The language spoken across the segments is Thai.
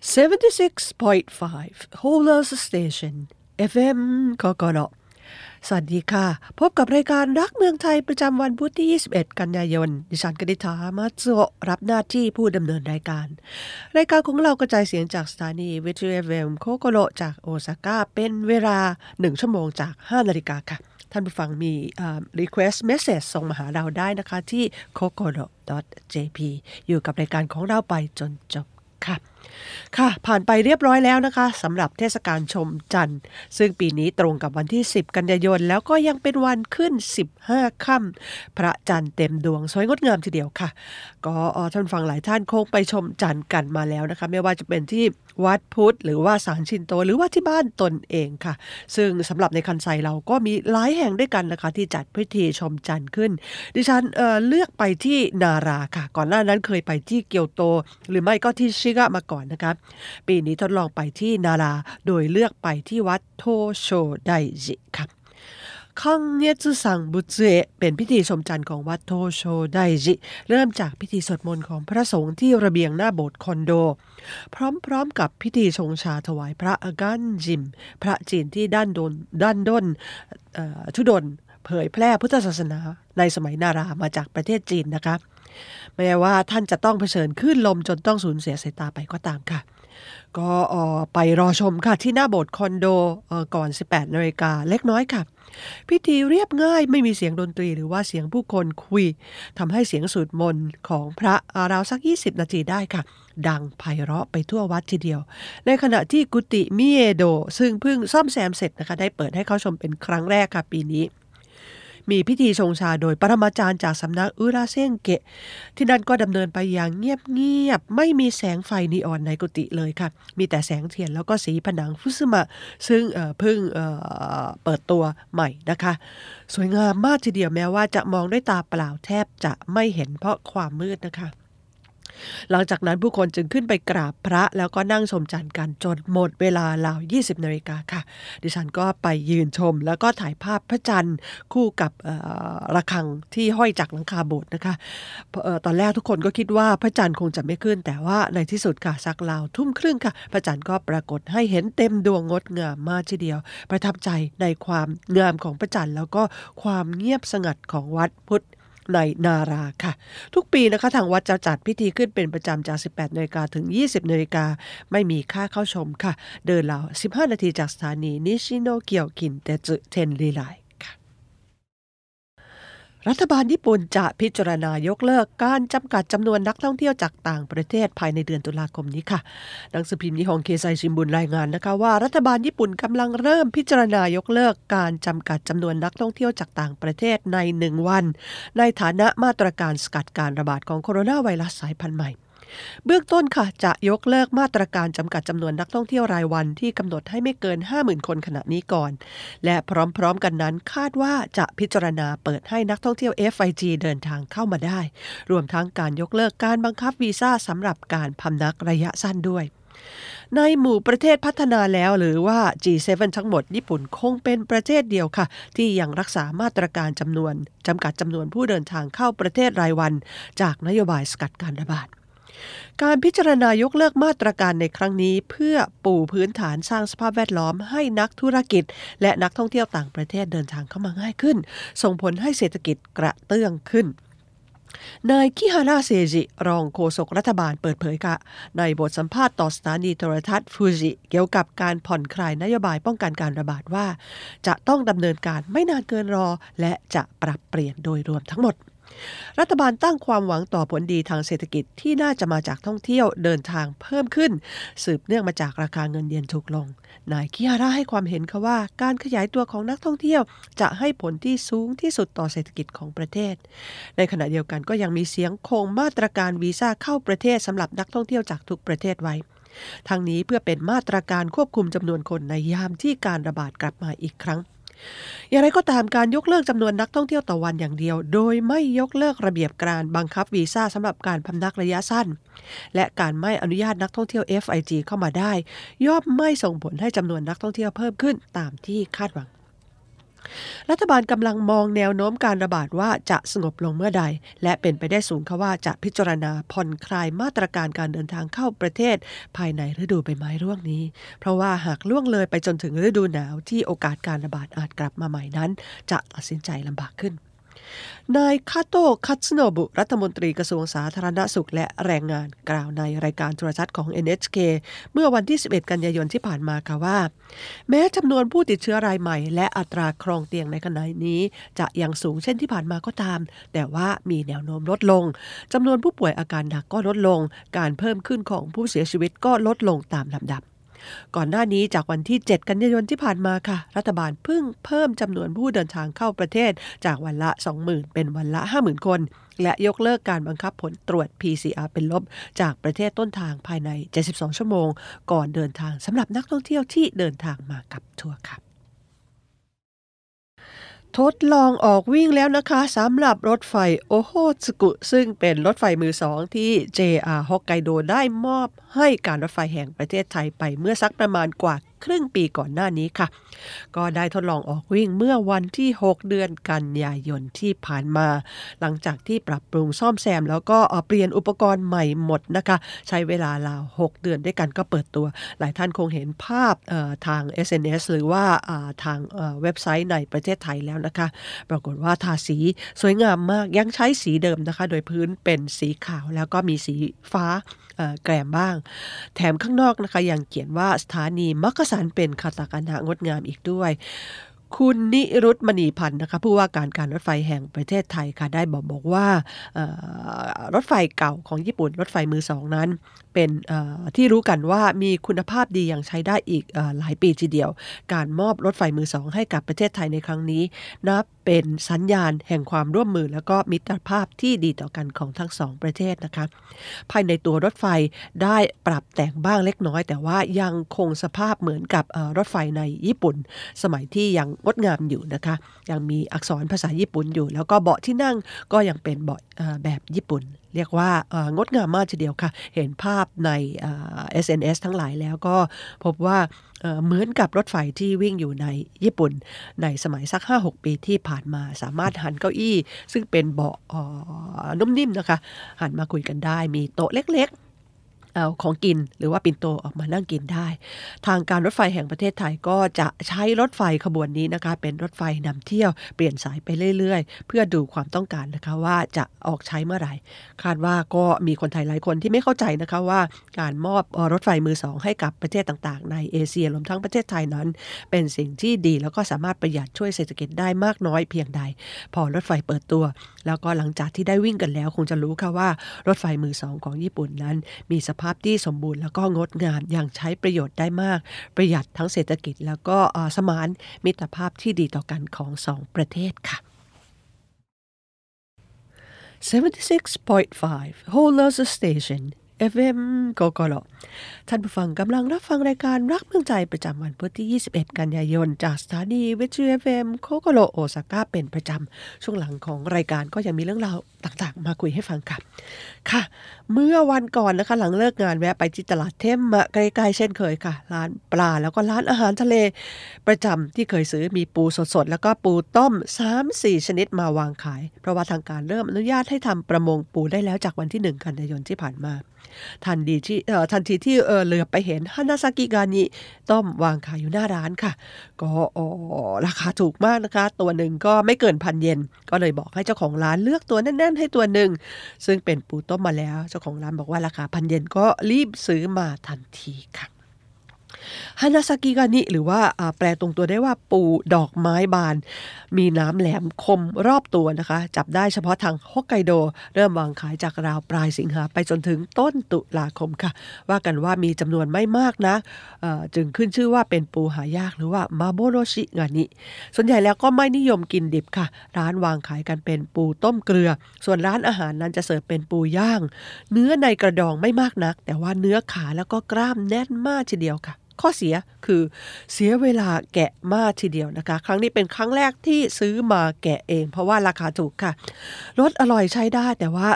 76.5 Whole Earth Station FM Cocolo สวัสดีค่ะ พบกับรายการรักเมืองไทยประจำวันพุธที่ 21 กันยายน ดิฉันกนิษามาโซรับหน้าที่ผู้ดำเนินรายการ รายการของเรากระจายเสียงจากสถานีวิทยุ FM Cocolo จากโอซาก้าเป็นเวลา 1 ชั่วโมงจาก 5 นาฬิกาค่ะ ท่านผู้ฟังมี request message ส่งมาหาเราได้นะคะที่ cocolo.jp อยู่กับรายการของเราไปจนจบค่ะ ค่ะ ผ่านไปเรียบร้อยแล้วนะคะสำหรับเทศกาลชมจันทร์ ซึ่งปีนี้ตรงกับวันที่ 10 กันยายน แล้วก็ยังเป็นวันขึ้น 15ค่ำพระจันทร์เต็มดวงสวยงดงามทีเดียวค่ะ ก็ท่านฟังหลายท่านคงไปชมจันทร์กันมาแล้วนะคะ ไม่ว่าจะเป็นที่วัดพุทธ หรือว่าศาลชินโต หรือว่าที่บ้านตนเองค่ะ ซึ่งสำหรับในคันไซเราก็มีหลายแห่งด้วยกันนะคะ ที่จัดพิธีชมจันทร์ขึ้น ดิฉันเเลือกไปที่นาราค่ะ ก่อนหน้านั้นเคยไปที่เกียวโต หรือไม่ก็ที่ชิกะมาก่อนนะครับ ปีนี้ทดลองไปที่นารา โดยเลือกไปที่วัดโทโชไดจิครับคังเนจุสังบุเจเป็นพิธีชมจันทร์ของวัดโทโชไดจิ เริ่มจากพิธีสวดมนต์ของพระสงฆ์ที่ระเบียงหน้าโบสถ์คอนโด พร้อมๆกับพิธีชงชาถวายพระอากันจิม พระจีนที่ด้านดนด้านด้นทุดนเผยแพร่พุทธศาสนาในสมัยนารามาจากประเทศจีนนะคะ แม้ว่าท่านจะต้องเผชิญคลื่นลมจนต้องสูญเสียสายตาไปก็ตามค่ะ ก็ไปรอชมค่ะที่หน้าโบสถ์คอนโดก่อน 18นาฬิกาเล็กน้อยค่ะ พิธีเรียบง่ายไม่มีเสียงดนตรีหรือว่าเสียงผู้คนคุยทำให้เสียงสูดมนต์ของพระราวสัก 20 นาทีได้ค่ะ ดังไพเราะไปทั่ววัดทีเดียว ในขณะที่กุฏิมิเอโด ซึ่งเพิ่งซ่อมแซมเสร็จนะคะ ได้เปิดให้เข้าชมเป็นครั้งแรกค่ะปีนี้ มีพิธีชงชาโดยปรมาจารย์จากสำนักอุราเซงเกะ ที่นั่นก็ดำเนินไปอย่างเงียบๆไม่มีแสงไฟนีออนในกุฏิเลยค่ะ มีแต่แสงเทียนแล้วก็สีผนังฟุซึมะ ซึ่งเพิ่งเเปิดตัวใหม่นะคะ สวยงามมากทีเดียวแม้ว่าจะมองด้วยตาเปล่าแทบจะไม่เห็นเพราะความมืดนะคะ หลังจากนั้นผู้คนจึงขึ้นไปกราบพระแล้วก็นั่งชมจันทร์กันจนหมดเวลาราว 20นาฬิกาค่ะ ดิฉันก็ไปยืนชม แล้วก็ถ่ายภาพพระจันทร์คู่กับระฆังที่ห้อยจากหลังคาโบสถ์นะคะตอนแรกทุกคนก็คิดว่าพระจันทร์คงจะไม่ขึ้น แต่ว่าในที่สุดค่ะสักราวทุ่มครึ่งค่ะ พระจันทร์ก็ปรากฏให้เห็นเต็มดวงงดงามมากทีเดียว ประทับใจในความงามของพระจันทร์แล้วก็ความเงียบสงัดของวัดพุทธ ในนาราค่ะ ทุกปีนะคะทางวัดจะจัดพิธีขึ้นเป็นประจำจาก 18นาฬิกาถึง 20นาฬิกาไม่มีค่าเข้าชมค่ะ เดินเหล่า15 นาทีจากสถานีนิชิโนเกียวกินเตจุเทนรีไล รัฐบาลญี่ปุ่นจะพิจารณายกเลิกการจำกัดจำนวนนักท่องเที่ยวจากต่างประเทศภายในเดือนตุลาคมนี้ค่ะ หนังสือพิมพ์นิฮงเคไซชิมบุนรายงานนะคะว่ารัฐบาลญี่ปุ่นกำลังเริ่มพิจารณายกเลิกการจำกัดจำนวนนักท่องเที่ยวจากต่างประเทศในหนึ่งวัน ในฐานะมาตรการสกัดการระบาดของโคโรนาไวรัสสายพันธุ์ใหม่ เบื้องต้นค่ะจะยกเลิกมาตรการจำกัดจำนวนนักท่องเที่ยวรายวันที่กำหนดให้ไม่เกิน 50,000 คนขณะนี้ก่อน และพร้อมๆกันนั้นคาดว่าจะพิจารณาเปิดให้นักท่องเที่ยว FIG เดินทางเข้ามาได้ รวมทั้งการยกเลิกการบังคับวีซ่าสำหรับการพำนักระยะสั้นด้วยในหมู่ประเทศพัฒนาแล้วหรือว่า G7 ทั้งหมดญี่ปุ่นคงเป็นประเทศเดียวค่ะ ที่ยังรักษามาตรการจำนวนจำกัดจำนวนผู้เดินทางเข้าประเทศรายวัน จากนโยบายสกัดการระบาด การพิจารณายกเลิกมาตรการในครั้งนี้ เพื่อปูพื้นฐานสร้างสภาพแวดล้อมให้นักธุรกิจ และนักท่องเที่ยวต่างประเทศเดินทางเข้ามาง่ายขึ้น ส่งผลให้เศรษฐกิจกระเตื้องขึ้นนายคิฮาราเซจิรองโฆษกรัฐบาลเปิดเผยค่ะในบทสัมภาษณ์ต่อสถานีโทรทัศน์ฟูจิเกี่ยวกับการผ่อนคลายนโยบายป้องกันการระบาดว่า จะต้องดำเนินการไม่นานเกินรอ และจะปรับเปลี่ยนโดยรวมทั้งหมด รัฐบาลตั้งความหวังต่อผลดีทางเศรษฐกิจที่น่าจะมาจากท่องเที่ยวเดินทางเพิ่มขึ้น สืบเนื่องมาจากราคาเงินเยนถูกลง นายคิฮาระให้ความเห็นค่ะว่า การขยายตัวของนักท่องเที่ยว จะให้ผลที่สูงที่สุดต่อเศรษฐกิจของประเทศ ในขณะเดียวกันก็ยังมีเสียงคงมาตรการวีซ่าเข้าประเทศสำหรับนักท่องเที่ยวจากทุกประเทศไว้ทั้งนี้เพื่อเป็นมาตรการควบคุมจำนวนคนในยามที่การระบาดกลับมาอีกครั้ง อย่างไรก็ตามการยกเลิกจำนวนนักท่องเที่ยวต่อวันอย่างเดียว โดยไม่ยกเลิกระเบียบการบังคับวีซ่าสำหรับการพำนักระยะสั้น และการไม่อนุญาตนักท่องเที่ยว FIG เข้ามาได้ ย่อมไม่ส่งผลให้จำนวนนักท่องเที่ยวเพิ่มขึ้นตามที่คาดหวัง รัฐบาลกำลังมองแนวโน้มการระบาดว่าจะสงบลงเมื่อใด และเป็นไปได้สูงค่ะว่าจะพิจารณาผ่อนคลายมาตรการการเดินทางเข้าประเทศ ภายในฤดูใบไม้ร่วงนี้ เพราะว่าหากล่วงเลยไปจนถึงฤดูหนาวที่โอกาสการระบาดอาจกลับมาใหม่นั้น จะตัดสินใจลำบากขึ้น นายคาโตะคัตสโนบุ รัฐมนตรีกระทรวงสาธารณสุขและแรงงานกล่าวในรายการโทรทัศน์ของ NHK เมื่อวันที่ 11 กันยายนที่ผ่านมาค่ะว่า แม้จำนวนผู้ติดเชื้อรายใหม่ และอัตราครองเตียงในขณะนี้ จะยังสูงเช่นที่ผ่านมาก็ตาม แต่ว่ามีแนวโน้มลดลงจำนวนผู้ป่วยอาการหนักก็ลดลง การเพิ่มขึ้นของผู้เสียชีวิตก็ลดลงตามลำดับ ก่อนหน้านี้จากวันที่ 7 กันยายนที่ผ่านมาค่ะ รัฐบาลเพิ่งเพิ่มจำนวนผู้เดินทางเข้าประเทศจากวันละ 20,000 เป็นวันละ 50,000 คน และยกเลิกการบังคับผลตรวจ PCR เป็นลบ จากประเทศต้นทางภายใน 72 ชั่วโมง ก่อนเดินทางสำหรับนักท่องเที่ยวที่เดินทางมากับทัวร์ค่ะ ทดลองออกวิ่งแล้วนะคะสำหรับรถไฟโอโฮสกุ ซึ่งเป็นรถไฟมือสองที่ JR ฮอกไกโดได้มอบให้การรถไฟแห่งประเทศไทยไปเมื่อสักประมาณกว่าครึ่งปีก่อนหน้านี้ค่ะ ก็ได้ทดลองออกวิ่งเมื่อวันที่ 6 เดือนกันยายนที่ผ่านมา หลังจากที่ปรับปรุงซ่อมแซม แล้วก็เปลี่ยนอุปกรณ์ใหม่หมดนะคะ ใช้เวลาราว 6 เดือนด้วยกันก็เปิดตัว หลายท่านคงเห็นภาพทาง SNS หรือว่าทางเว็บไซต์ในประเทศไทยแล้วนะคะ ปรากฏว่าทาสีสวยงามมากยังใช้สีเดิมนะคะ โดยพื้นเป็นสีขาวแล้วก็มีสีฟ้าแกรมบ้าง แถมข้างนอกนะคะยังเขียนว่าสถานีมักกะสันเป็นคาตากานะงดงามอีกด้วย คุณนิรุตมณีพันธ์นะคะผู้ว่าการการรถไฟแห่งประเทศไทยค่ะได้บอกบอกว่ารถไฟเก่าของญี่ปุ่น รถไฟมือสองนั้น เป็นที่รู้กันว่ามีคุณภาพดีอย่างใช้ได้อีกหลายปีทีเดียว การมอบรถไฟมือสองให้กับประเทศไทยในครั้งนี้นับเป็นสัญญาณแห่งความร่วมมือ แล้วก็มิตรภาพที่ดีต่อกันของทั้งสองประเทศนะคะภายในตัวรถไฟได้ปรับแต่งบ้างเล็กน้อย แต่ว่ายังคงสภาพเหมือนกับรถไฟในญี่ปุ่น สมัยที่ยังงดงามอยู่นะคะ ยังมีอักษรภาษาญี่ปุ่นอยู่ แล้วก็เบาะที่นั่งก็ยังเป็นเบาะแบบญี่ปุ่น เรียกว่างดงามมากทีเดียวค่ะ เห็นภาพใน SNS ทั้งหลายแล้วก็พบว่าเหมือนกับรถไฟที่วิ่งอยู่ในญี่ปุ่น ในสมัยสัก 5-6 ปีที่ผ่านมาสามารถหันเก้าอี้ ซึ่งเป็นเบาะนุ่มนิ่มนะคะ หันมาคุยกันได้มีโต๊ะเล็ก เอาของกินหรือว่าปิ่นโตออกมานั่งกินได้ ทางการรถไฟแห่งประเทศไทยก็จะใช้รถไฟขบวนนี้นะคะ เป็นรถไฟนำเที่ยวเปลี่ยนสายไปเรื่อยๆ เพื่อดูความต้องการนะคะว่าจะออกใช้เมื่อไหร่ คาดว่าก็มีคนไทยหลายคนที่ไม่เข้าใจนะคะว่าการมอบรถไฟมือสองให้กับประเทศต่างๆ ในเอเชียรวมทั้งประเทศไทยนั้น เป็นสิ่งที่ดีแล้วก็สามารถประหยัดช่วยเศรษฐกิจได้มากน้อยเพียงใด พอรถไฟเปิดตัว แล้วก็หลังจากที่ได้วิ่งกันแล้ว คงจะรู้ค่ะว่ารถไฟมือสองของญี่ปุ่นนั้น มีสภาพาพที่สมบูรณ์แล้วก็งดงามอย่างใช้ประโยชน์ได้มาก ประหยัดทั้งเศรษฐกิจ แล้วก็สมานมิตรภาพที่ดีต่อกันของสองประเทศค่ะ 76.5 Holers Station FM กกลท่านผู้ฟังกำลังรับฟังรายการรักเมืองใจประจำวันพุธที่ 21 กันยายน จากสถานีวิทยุ FM โคโกโลโอซาก้าเป็นประจำ ช่วงหลังของรายการก็ยังมีเรื่องราวต่างๆ มาคุยให้ฟังค่ะ ค่ะ เมื่อวันก่อนนะคะหลังเลิกงานแวะไปที่ตลาดเทมมาใกล้ๆเช่นเคยค่ะ ร้านปลาแล้วก็ร้านอาหารทะเล ประจำที่เคยซื้อมีปูสดๆ แล้วก็ปูต้ม 3-4 ชนิดมาวางขาย เพราะว่าทางการเริ่มอนุญาตให้ทำประมงปูได้แล้วจากวันที่ 1 กันยายนที่ผ่านมาทันดีที่ทันทีที่เออเลือไปเห็นฮานาซากิกานิต้มวางขายอยู่หน้าร้านค่ะ ก็ราคาถูกมากนะคะ ตัวหนึ่งก็ไม่เกินพันเยนก็เลยบอกให้เจ้าของร้านเลือกตัวแน่นๆ ให้ตัวหนึ่งซึ่งเป็นปูต้มมาแล้ว เจ้าของร้านบอกว่าราคาพันเยนก็รีบซื้อมาทันทีค่ะ ฮานาซากิกานิหรือว่าแปลตรงตัวได้ว่าปูดอกไม้บาน มีน้ำแหลมคมรอบตัวนะคะ จับได้เฉพาะทางฮอกไกโด เริ่มวางขายจากราวปลายสิงหาไปจนถึงต้นตุลาคมค่ะ ว่ากันว่ามีจำนวนไม่มากนะจึงขึ้นชื่อว่าเป็นปูหายากหรือว่ามาโบโรชิงานิส่วนใหญ่แล้วก็ไม่นิยมกินดิบค่ะ ร้านวางขายกันเป็นปูต้มเกลือ ส่วนร้านอาหารนั้นจะเสิร์ฟเป็นปูย่าง เนื้อในกระดองไม่มากนัก แต่ว่าเนื้อขาแล้วก็กล้ามแน่นมากทีเดียวค่ะข้อเสียคือเสียเวลาแกะมากทีเดียวนะคะ ครั้งนี้เป็นครั้งแรกที่ซื้อมาแกะเอง เพราะว่าราคาถูกค่ะรสอร่อยใช้ได้แต่ว่า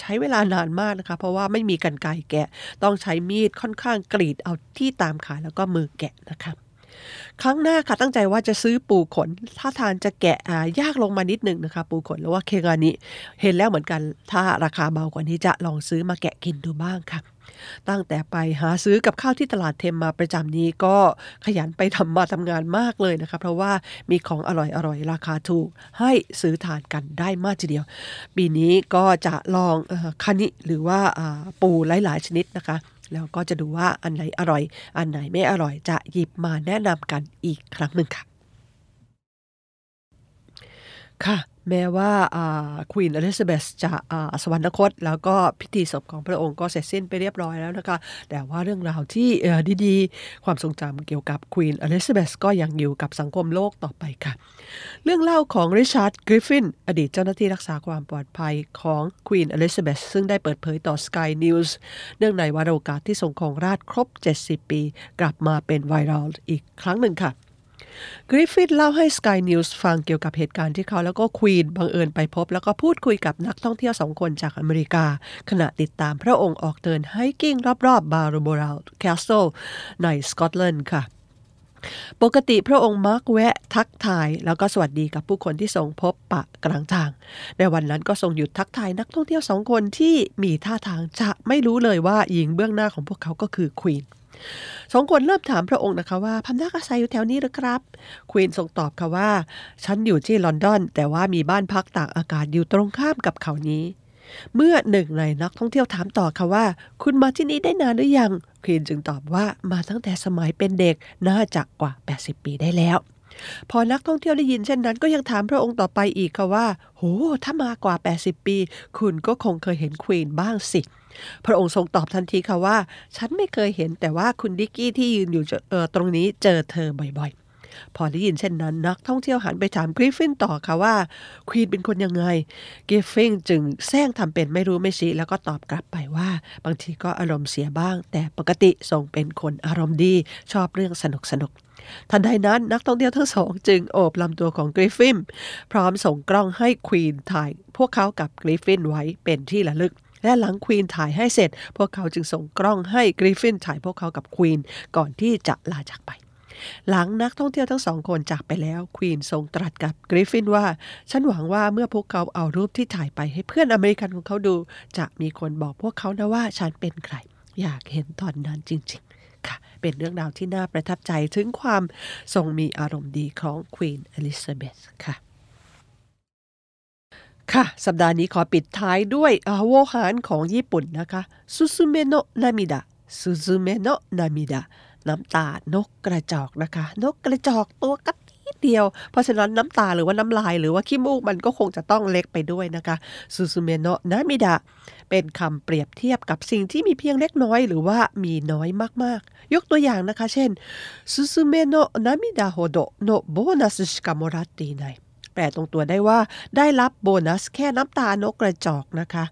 ใช้เวลานานมากนะคะ เพราะว่าไม่มีกันไกรแกะต้องใช้มีดค่อนข้างกรีดเอาที่ตามขาแล้วก็มือแกะนะคะครั้งหน้าค่ะตั้งใจว่าจะซื้อปูขน ถ้าทานจะแกะยากลงมานิดหนึ่งนะคะ ปูขนหรือว่าเคกานิเห็นแล้วเหมือนกัน ถ้าราคาเบากว่านี้จะลองซื้อมาแกะกินดูบ้างค่ะ ตั้งแต่ไปหาซื้อกับข้าวที่ตลาดเทมมาประจำนี้ก็ขยันไปทำมาทำงานมากเลยนะคะเพราะว่ามีของอร่อยอร่อยราคาถูกให้ซื้อทานกันได้มากทีเดียว ปีนี้ก็จะลองคานิหรือว่าปูหลาย ๆ ชนิดนะคะแล้วก็จะดูว่าอันไหนอร่อย อันไหนไม่อร่อยจะหยิบมาแนะนำกันอีกครั้งหนึ่งค่ะ ค่ะ แม้ว่าควีนอลิซาเบธจะสวรรคต แล้วก็พิธีศพของพระองค์ก็เสร็จสิ้นไปเรียบร้อยแล้วนะคะ แต่ว่าเรื่องราวที่ดีๆ ความทรงจำเกี่ยวกับควีนอลิซาเบธก็ยังอยู่กับสังคมโลกต่อไปค่ะ เรื่องเล่าของริชาร์ดกริฟฟิน อดีตเจ้าหน้าที่รักษาความปลอดภัยของควีนอลิซาเบธซึ่งได้เปิดเผยต่อ Sky News เนื่องในวาระโอกาสที่ทรงครองราชย์ครบ 70 ปี กลับมาเป็นไวรัลอีกครั้งหนึ่งค่ะ กริฟฟินเล่าให้ Sky News ฟังเกี่ยวกับเหตุการณ์ที่เขาแล้วก็ควีนบังเอิญไปพบ แล้วก็พูดคุยกับนักท่องเที่ยวสองคนจากอเมริกา ขณะติดตามพระองค์ออกเดิน hiking รอบๆ Balmoral Castle ในสกอตแลนด์ค่ะ ปกติพระองค์มักแวะทักทายแล้วก็สวัสดีกับผู้คนที่ทรงพบปะกลางทาง ในวันนั้นก็ทรงหยุดทักทายนักท่องเที่ยวสองคนที่มีท่าทางจะไม่รู้เลยว่าหญิงเบื้องหน้าของพวกเขาก็คือควีนสองคนเริ่มถามพระองค์นะคะว่าพำนักอาศัยอยู่แถวนี้หรือครับ ควีนทรงตอบค่ะว่า ฉันอยู่ที่ลอนดอน แต่ว่ามีบ้านพักตากอากาศอยู่ตรงข้ามกับเขานี้ เมื่อหนึ่งในนักท่องเที่ยวถามต่อค่ะว่า คุณมาที่นี่ได้นานหรือยัง ควีนจึงตอบว่ามาตั้งแต่สมัยเป็นเด็กน่าจะกว่า 80 ปีได้แล้ว พอนักท่องเที่ยวได้ยินเช่นนั้นก็ยังถามพระองค์ต่อไปอีกค่ะว่า โห ถ้ามากว่า 80 ปี คุณก็คงเคยเห็นควีนบ้างสิพระองค์ทรงตอบทันทีค่ะว่า ฉันไม่เคยเห็นแต่ว่าคุณดิกกี้ที่ยืนอยู่ออตรงนี้เจอเธอบ่อยๆ พอได้ยินเช่นนั้นนักท่องเที่ยวหันไปถามกริฟฟินต่อค่ะว่าควีนเป็นคนยังไงกริฟฟินจึงแซงทำเป็นไม่รู้ไม่ชี้แล้วก็ตอบกลับไปว่า บางทีก็อารมณ์เสียบ้าง แต่ปกติทรงเป็นคนอารมณ์ดีชอบเรื่องสนุกสนุกทันใดนั้นนักท่องเที่ยวทั้งสองจึงโอบลำตัวของกริฟฟินพร้อมส่งกล้องให้ควีนถ่ายพวกเขากับกริฟฟินไว้เป็นที่ระลึก และหลังควีนถ่ายให้เสร็จ พวกเขาจึงส่งกล้องให้กริฟฟินถ่ายพวกเขากับควีนก่อนที่จะลาจากไป หลังนักท่องเที่ยวทั้งสองคนจากไปแล้ว ควีนทรงตรัสกับกริฟฟินว่า ฉันหวังว่าเมื่อพวกเขาเอารูปที่ถ่ายไปให้เพื่อนอเมริกันของเขาดู จะมีคนบอกพวกเขานะว่าฉันเป็นใคร อยากเห็นตอนนั้นจริง ๆ ค่ะ เป็นเรื่องราวที่น่าประทับใจถึงความทรงมีอารมณ์ดีของควีนอลิซาเบธค่ะค่ะ สัปดาห์นี้ขอปิดท้ายด้วยโวหารของญี่ปุ่นนะคะซูซูเมโนะนามิดะซูซูเมโนะนามิดะ น้ำตานกกระจอกนะคะ นกกระจอกตัวกะติ๊ดเดียว เพราะฉะนั้นน้ำตาหรือว่าน้ำลายหรือว่าขี้มูกมันก็คงจะต้องเล็กไปด้วยนะคะซูซูเมโนะนามิดะเป็นคำเปรียบเทียบกับสิ่งที่มีเพียงเล็กน้อยหรือว่ามีน้อยมากๆ ยกตัวอย่างนะคะ เช่น雀の涙ほどのボーナスしかもらっていない แปลตรงตัวได้ว่าได้รับโบนัสแค่น้ำตานกกระจอกนะคะ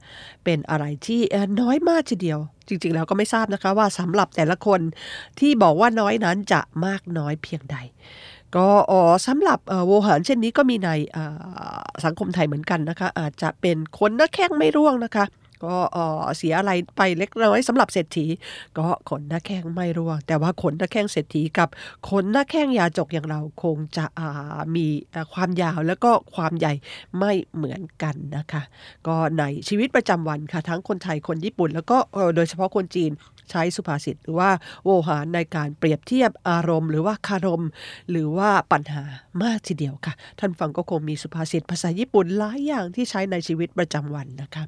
เป็นอะไรที่น้อยมากทีเดียว จริงๆแล้วก็ไม่ทราบนะคะว่าสำหรับแต่ละคนที่บอกว่าน้อยนั้นจะมากน้อยเพียงใดก็อ๋อสำหรับโวหารเช่นนี้ก็มีในสังคมไทยเหมือนกันนะคะ อาจจะเป็นคนหน้าแข้งไม่ร่วงนะคะ ก็เสียอะไรไปเล็กน้อยสำหรับเศรษฐี ก็ขนหน้าแข้งไม่ร่วง แต่ว่าขนหน้าแข้งเศรษฐีกับขนหน้าแข้งยาจกอย่างเราคงจะมีความยาวแล้วก็ความใหญ่ไม่เหมือนกันนะคะ ก็ในชีวิตประจำวันค่ะ ทั้งคนไทยคนญี่ปุ่น แล้วก็โดยเฉพาะคนจีนใช้สุภาษิตหรือว่าโวหารในการเปรียบเทียบอารมณ์ หรือว่าคารม หรือว่าปัญหามากทีเดียวค่ะ ท่านฟังก็คงมีสุภาษิตภาษาญี่ปุ่นหลายอย่างที่ใช้ในชีวิตประจำวันนะคะ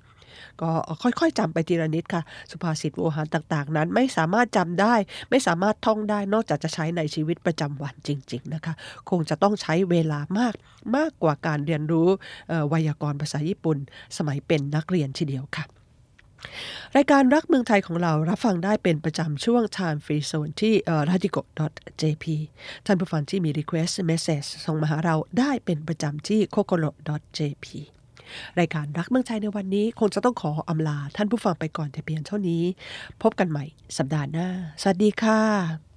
ก็ค่อยๆจำไปทีละนิดค่ะ สุภาษิตโวหารต่าง ๆ นั้น ไม่สามารถจำได้ ไม่สามารถท่องได้นอกจากจะใช้ในชีวิตประจำวันจริง ๆ นะคะ คงจะต้องใช้เวลามากมากกว่าการเรียนรู้ไวยากรณ์ภาษาญี่ปุ่น สมัยเป็นนักเรียนทีเดียวค่ะรายการรักเมืองไทยของเรารับฟังได้เป็นประจำช่วง Time Free Zone ที่ radico.jp ท่านผู้ฟังที่มี request message ส่งมาหาเราได้เป็นประจำที่ kokoro.jp รายการรักเมืองไทยในวันนี้ คงจะต้องขออำลาท่านผู้ฟังไปก่อนแต่เพียงเท่านี้ พบกันใหม่สัปดาห์หน้า สวัสดีค่ะ